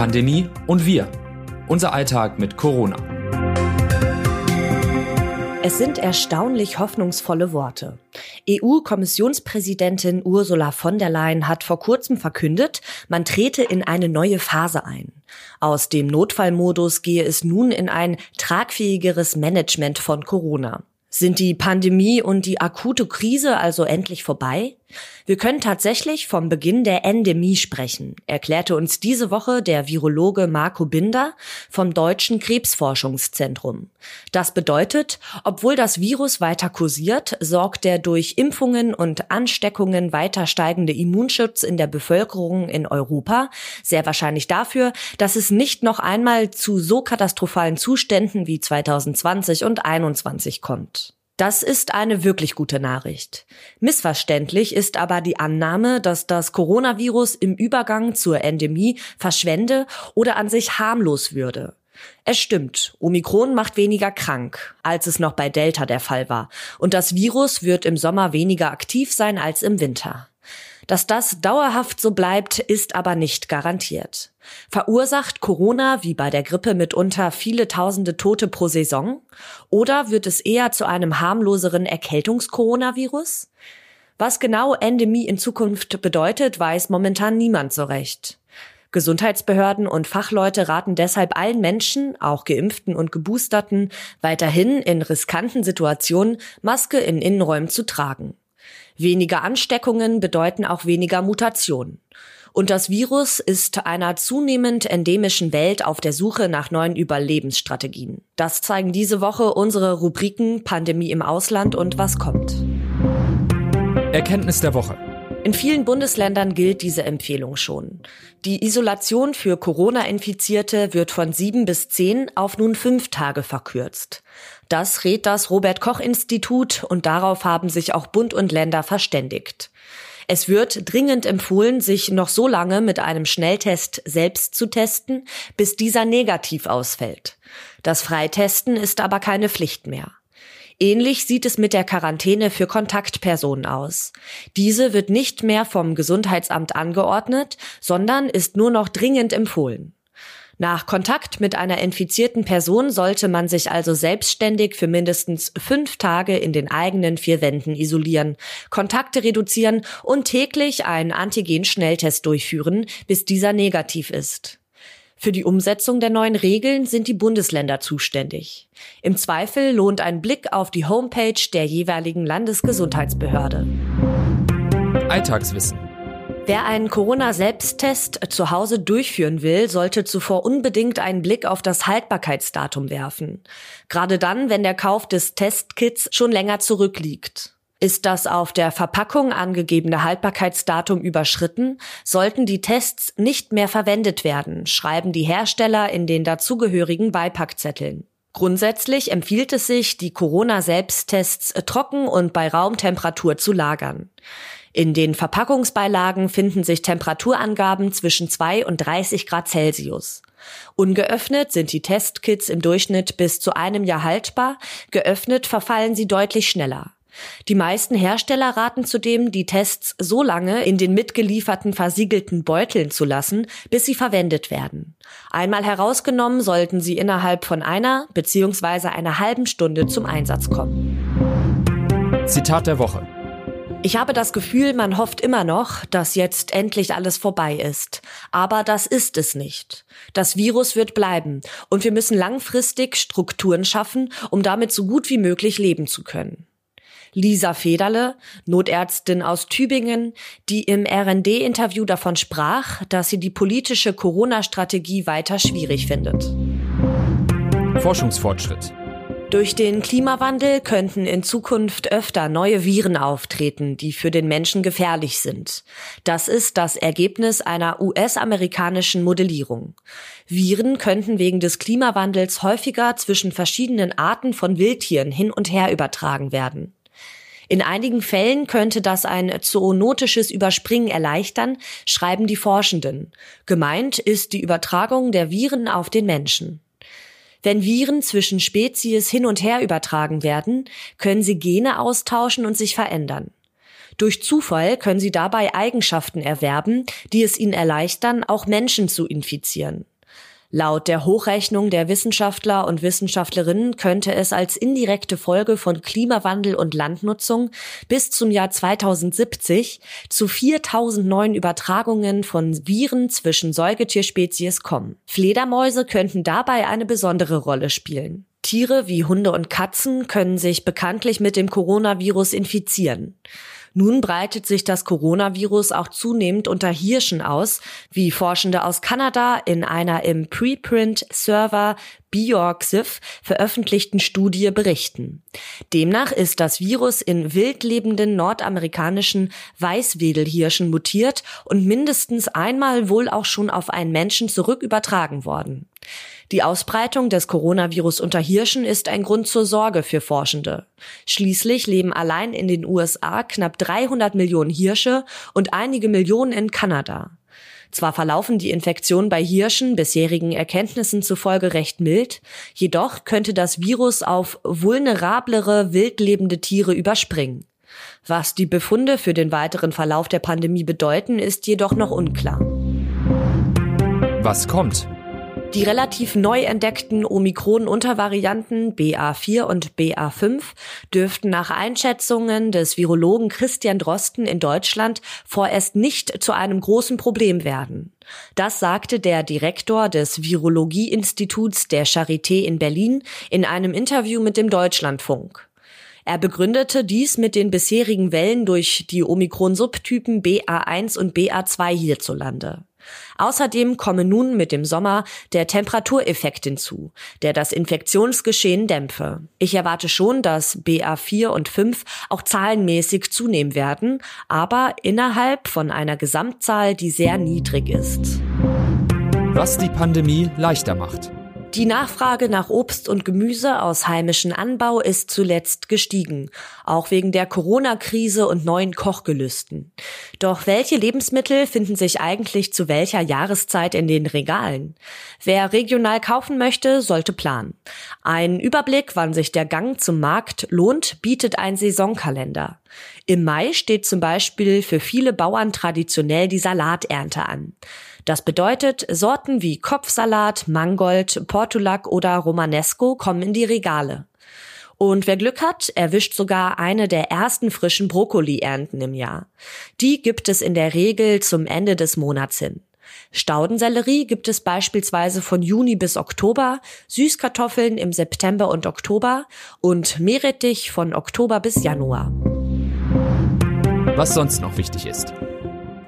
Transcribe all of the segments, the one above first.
Pandemie und wir. Unser Alltag mit Corona. Es sind erstaunlich hoffnungsvolle Worte. EU-Kommissionspräsidentin Ursula von der Leyen hat vor kurzem verkündet, man trete in eine neue Phase ein. Aus dem Notfallmodus gehe es nun in ein tragfähigeres Management von Corona. Sind die Pandemie und die akute Krise also endlich vorbei? Wir können tatsächlich vom Beginn der Endemie sprechen, erklärte uns diese Woche der Virologe Marco Binder vom Deutschen Krebsforschungszentrum. Das bedeutet, obwohl das Virus weiter kursiert, sorgt der durch Impfungen und Ansteckungen weiter steigende Immunschutz in der Bevölkerung in Europa sehr wahrscheinlich dafür, dass es nicht noch einmal zu so katastrophalen Zuständen wie 2020 und 2021 kommt. Das ist eine wirklich gute Nachricht. Missverständlich ist aber die Annahme, dass das Coronavirus im Übergang zur Endemie verschwende oder an sich harmlos würde. Es stimmt, Omikron macht weniger krank, als es noch bei Delta der Fall war, und das Virus wird im Sommer weniger aktiv sein als im Winter. Dass das dauerhaft so bleibt, ist aber nicht garantiert. Verursacht Corona wie bei der Grippe mitunter viele tausende Tote pro Saison? Oder wird es eher zu einem harmloseren Erkältungskoronavirus? Was genau Endemie in Zukunft bedeutet, weiß momentan niemand so recht. Gesundheitsbehörden und Fachleute raten deshalb allen Menschen, auch geimpften und geboosterten, weiterhin in riskanten Situationen Maske in Innenräumen zu tragen. Weniger Ansteckungen bedeuten auch weniger Mutationen. Und das Virus ist einer zunehmend endemischen Welt auf der Suche nach neuen Überlebensstrategien. Das zeigen diese Woche unsere Rubriken Pandemie im Ausland und was kommt. Erkenntnis der Woche. In vielen Bundesländern gilt diese Empfehlung schon. Die Isolation für Corona-Infizierte wird von sieben bis zehn auf nun fünf Tage verkürzt. Das rät das Robert Koch Institut und darauf haben sich auch Bund und Länder verständigt. Es wird dringend empfohlen, sich noch so lange mit einem Schnelltest selbst zu testen, bis dieser negativ ausfällt. Das Freitesten ist aber keine Pflicht mehr. Ähnlich sieht es mit der Quarantäne für Kontaktpersonen aus. Diese wird nicht mehr vom Gesundheitsamt angeordnet, sondern ist nur noch dringend empfohlen. Nach Kontakt mit einer infizierten Person sollte man sich also selbstständig für mindestens fünf Tage in den eigenen vier Wänden isolieren, Kontakte reduzieren und täglich einen Antigen-Schnelltest durchführen, bis dieser negativ ist. Für die Umsetzung der neuen Regeln sind die Bundesländer zuständig. Im Zweifel lohnt ein Blick auf die Homepage der jeweiligen Landesgesundheitsbehörde. Alltagswissen. Wer einen Corona-Selbsttest zu Hause durchführen will, sollte zuvor unbedingt einen Blick auf das Haltbarkeitsdatum werfen. Gerade dann, wenn der Kauf des Testkits schon länger zurückliegt. Ist das auf der Verpackung angegebene Haltbarkeitsdatum überschritten, sollten die Tests nicht mehr verwendet werden, schreiben die Hersteller in den dazugehörigen Beipackzetteln. Grundsätzlich empfiehlt es sich, die Corona-Selbsttests trocken und bei Raumtemperatur zu lagern. In den Verpackungsbeilagen finden sich Temperaturangaben zwischen 2 und 30 Grad Celsius. Ungeöffnet sind die Testkits im Durchschnitt bis zu einem Jahr haltbar, geöffnet verfallen sie deutlich schneller. Die meisten Hersteller raten zudem, die Tests so lange in den mitgelieferten versiegelten Beuteln zu lassen, bis sie verwendet werden. Einmal herausgenommen sollten sie innerhalb von einer bzw. einer halben Stunde zum Einsatz kommen. Zitat der Woche. Ich habe das Gefühl, man hofft immer noch, dass jetzt endlich alles vorbei ist. Aber das ist es nicht. Das Virus wird bleiben und wir müssen langfristig Strukturen schaffen, um damit so gut wie möglich leben zu können. Lisa Federle, Notärztin aus Tübingen, die im RND-Interview davon sprach, dass sie die politische Corona-Strategie weiter schwierig findet. Forschungsfortschritt. Durch den Klimawandel könnten in Zukunft öfter neue Viren auftreten, die für den Menschen gefährlich sind. Das ist das Ergebnis einer US-amerikanischen Modellierung. Viren könnten wegen des Klimawandels häufiger zwischen verschiedenen Arten von Wildtieren hin und her übertragen werden. In einigen Fällen könnte das ein zoonotisches Überspringen erleichtern, schreiben die Forschenden. Gemeint ist die Übertragung der Viren auf den Menschen. Wenn Viren zwischen Spezies hin und her übertragen werden, können sie Gene austauschen und sich verändern. Durch Zufall können sie dabei Eigenschaften erwerben, die es ihnen erleichtern, auch Menschen zu infizieren. Laut der Hochrechnung der Wissenschaftler und Wissenschaftlerinnen könnte es als indirekte Folge von Klimawandel und Landnutzung bis zum Jahr 2070 zu 4000 neuen Übertragungen von Viren zwischen Säugetierspezies kommen. Fledermäuse könnten dabei eine besondere Rolle spielen. Tiere wie Hunde und Katzen können sich bekanntlich mit dem Coronavirus infizieren. Nun breitet sich das Coronavirus auch zunehmend unter Hirschen aus, wie Forschende aus Kanada in einer im Preprint-Server Bioxiv veröffentlichten Studie berichten. Demnach ist das Virus in wildlebenden nordamerikanischen Weißwedelhirschen mutiert und mindestens einmal wohl auch schon auf einen Menschen zurück übertragen worden. Die Ausbreitung des Coronavirus unter Hirschen ist ein Grund zur Sorge für Forschende. Schließlich leben allein in den USA knapp 300 Millionen Hirsche und einige Millionen in Kanada. Zwar verlaufen die Infektionen bei Hirschen bisherigen Erkenntnissen zufolge recht mild, jedoch könnte das Virus auf vulnerablere wildlebende Tiere überspringen. Was die Befunde für den weiteren Verlauf der Pandemie bedeuten, ist jedoch noch unklar. Was kommt? Die relativ neu entdeckten Omikron-Untervarianten BA4 und BA5 dürften nach Einschätzungen des Virologen Christian Drosten in Deutschland vorerst nicht zu einem großen Problem werden. Das sagte der Direktor des Virologieinstituts der Charité in Berlin in einem Interview mit dem Deutschlandfunk. Er begründete dies mit den bisherigen Wellen durch die Omikron-Subtypen BA1 und BA2 hierzulande. Außerdem komme nun mit dem Sommer der Temperatureffekt hinzu, der das Infektionsgeschehen dämpfe. Ich erwarte schon, dass BA4 und 5 auch zahlenmäßig zunehmen werden, aber innerhalb von einer Gesamtzahl, die sehr niedrig ist. Was die Pandemie leichter macht. Die Nachfrage nach Obst und Gemüse aus heimischem Anbau ist zuletzt gestiegen, auch wegen der Corona-Krise und neuen Kochgelüsten. Doch welche Lebensmittel finden sich eigentlich zu welcher Jahreszeit in den Regalen? Wer regional kaufen möchte, sollte planen. Ein Überblick, wann sich der Gang zum Markt lohnt, bietet ein Saisonkalender. Im Mai steht zum Beispiel für viele Bauern traditionell die Salaternte an. Das bedeutet, Sorten wie Kopfsalat, Mangold, Portulak oder Romanesco kommen in die Regale. Und wer Glück hat, erwischt sogar eine der ersten frischen Brokkoli-Ernten im Jahr. Die gibt es in der Regel zum Ende des Monats hin. Staudensellerie gibt es beispielsweise von Juni bis Oktober, Süßkartoffeln im September und Oktober und Meerrettich von Oktober bis Januar. Was sonst noch wichtig ist.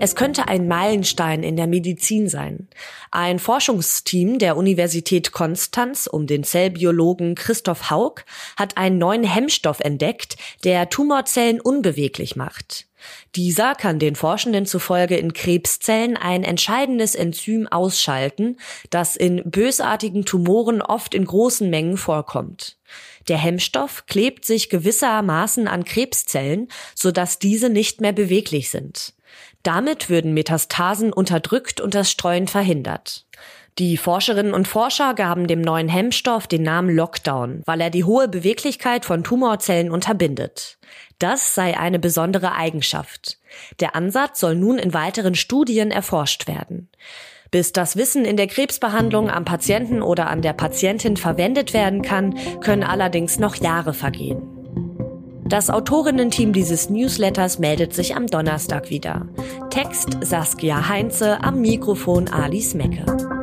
Es könnte ein Meilenstein in der Medizin sein. Ein Forschungsteam der Universität Konstanz um den Zellbiologen Christoph Haug hat einen neuen Hemmstoff entdeckt, der Tumorzellen unbeweglich macht. Dieser kann den Forschenden zufolge in Krebszellen ein entscheidendes Enzym ausschalten, das in bösartigen Tumoren oft in großen Mengen vorkommt. Der Hemmstoff klebt sich gewissermaßen an Krebszellen, sodass diese nicht mehr beweglich sind. Damit würden Metastasen unterdrückt und das Streuen verhindert. Die Forscherinnen und Forscher gaben dem neuen Hemmstoff den Namen Lockdown, weil er die hohe Beweglichkeit von Tumorzellen unterbindet. Das sei eine besondere Eigenschaft. Der Ansatz soll nun in weiteren Studien erforscht werden. Bis das Wissen in der Krebsbehandlung am Patienten oder an der Patientin verwendet werden kann, können allerdings noch Jahre vergehen. Das Autorinnen-Team dieses Newsletters meldet sich am Donnerstag wieder. Text Saskia Heinze, am Mikrofon Alice Mecke.